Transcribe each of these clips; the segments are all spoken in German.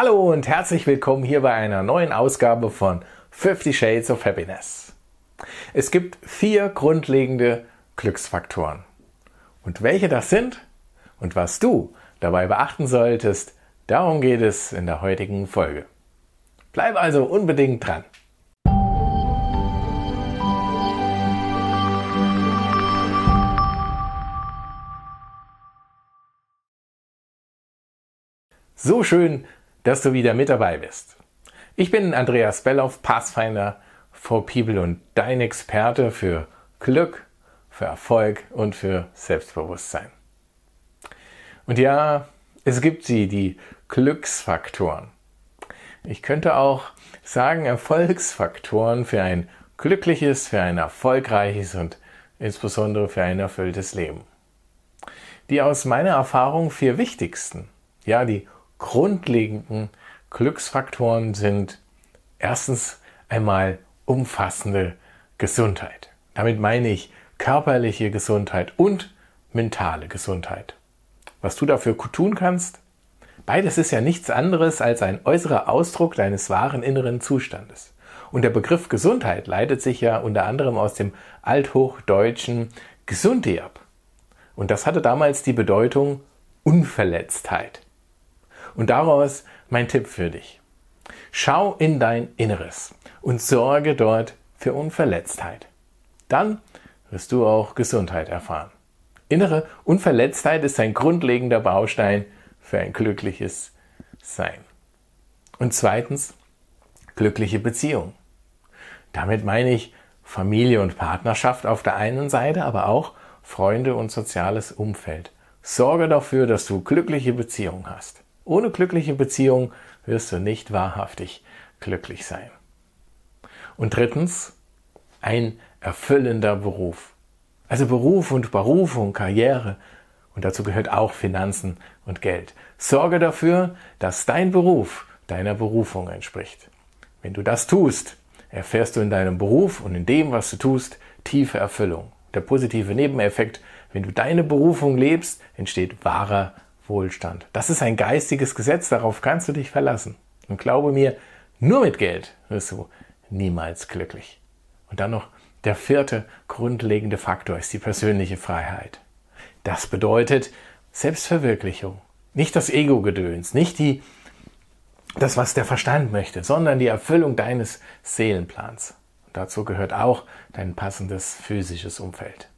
Hallo und herzlich willkommen hier bei einer neuen Ausgabe von 50 Shades of Happiness. Es gibt vier grundlegende Glücksfaktoren. Und welche das sind und was du dabei beachten solltest, darum geht es in der heutigen Folge. Bleib also unbedingt dran. So schön, dass du wieder mit dabei bist. Ich bin Andreas Belloff, Pathfinder for People und dein Experte für Glück, für Erfolg und für Selbstbewusstsein. Und ja, es gibt sie, die Glücksfaktoren. Ich könnte auch sagen Erfolgsfaktoren für ein glückliches, für ein erfolgreiches und insbesondere für ein erfülltes Leben. Die aus meiner Erfahrung vier wichtigsten, ja, die grundlegenden Glücksfaktoren sind erstens einmal umfassende Gesundheit. Damit meine ich körperliche Gesundheit und mentale Gesundheit. Was du dafür tun kannst? Beides ist ja nichts anderes als ein äußerer Ausdruck deines wahren inneren Zustandes. Und der Begriff Gesundheit leitet sich ja unter anderem aus dem althochdeutschen Gesundi ab. Und das hatte damals die Bedeutung Unverletztheit. Und daraus mein Tipp für dich. Schau in dein Inneres und sorge dort für Unverletztheit. Dann wirst du auch Gesundheit erfahren. Innere Unverletztheit ist ein grundlegender Baustein für ein glückliches Sein. Und zweitens, glückliche Beziehung. Damit meine ich Familie und Partnerschaft auf der einen Seite, aber auch Freunde und soziales Umfeld. Sorge dafür, dass du glückliche Beziehungen hast. Ohne glückliche Beziehung wirst du nicht wahrhaftig glücklich sein. Und drittens, ein erfüllender Beruf. Also Beruf und Berufung, Karriere und dazu gehört auch Finanzen und Geld. Sorge dafür, dass dein Beruf deiner Berufung entspricht. Wenn du das tust, erfährst du in deinem Beruf und in dem, was du tust, tiefe Erfüllung. Der positive Nebeneffekt, wenn du deine Berufung lebst, entsteht wahrer Wohlstand. Das ist ein geistiges Gesetz, darauf kannst du dich verlassen. Und glaube mir, nur mit Geld wirst du niemals glücklich. Und dann noch der vierte grundlegende Faktor ist die persönliche Freiheit. Das bedeutet Selbstverwirklichung. Nicht das Ego-Gedöns, nicht die, das, was der Verstand möchte, sondern die Erfüllung deines Seelenplans. Und dazu gehört auch dein passendes physisches Umfeld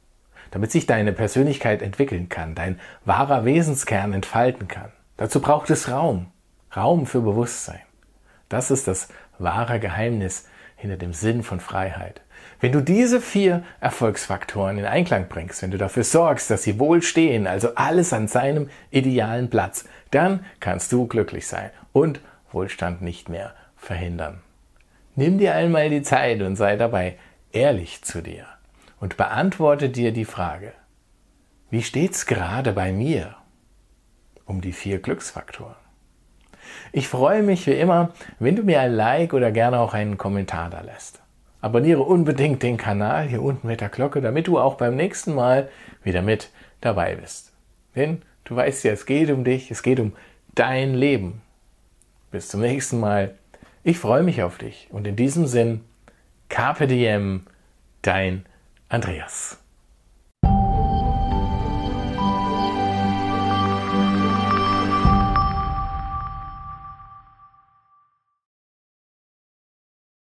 damit sich deine Persönlichkeit entwickeln kann, dein wahrer Wesenskern entfalten kann. Dazu braucht es Raum, Raum für Bewusstsein. Das ist das wahre Geheimnis hinter dem Sinn von Freiheit. Wenn du diese vier Erfolgsfaktoren in Einklang bringst, wenn du dafür sorgst, dass sie wohl stehen, also alles an seinem idealen Platz, dann kannst du glücklich sein und Wohlstand nicht mehr verhindern. Nimm dir einmal die Zeit und sei dabei ehrlich zu dir und beantworte dir die Frage, wie steht's gerade bei mir um die vier Glücksfaktoren? Ich freue mich wie immer, wenn du mir ein Like oder gerne auch einen Kommentar da lässt. Abonniere unbedingt den Kanal hier unten mit der Glocke, damit du auch beim nächsten Mal wieder mit dabei bist. Denn du weißt ja, es geht um dich, es geht um dein Leben. Bis zum nächsten Mal. Ich freue mich auf dich und in diesem Sinn, Carpe Diem, dein Andreas.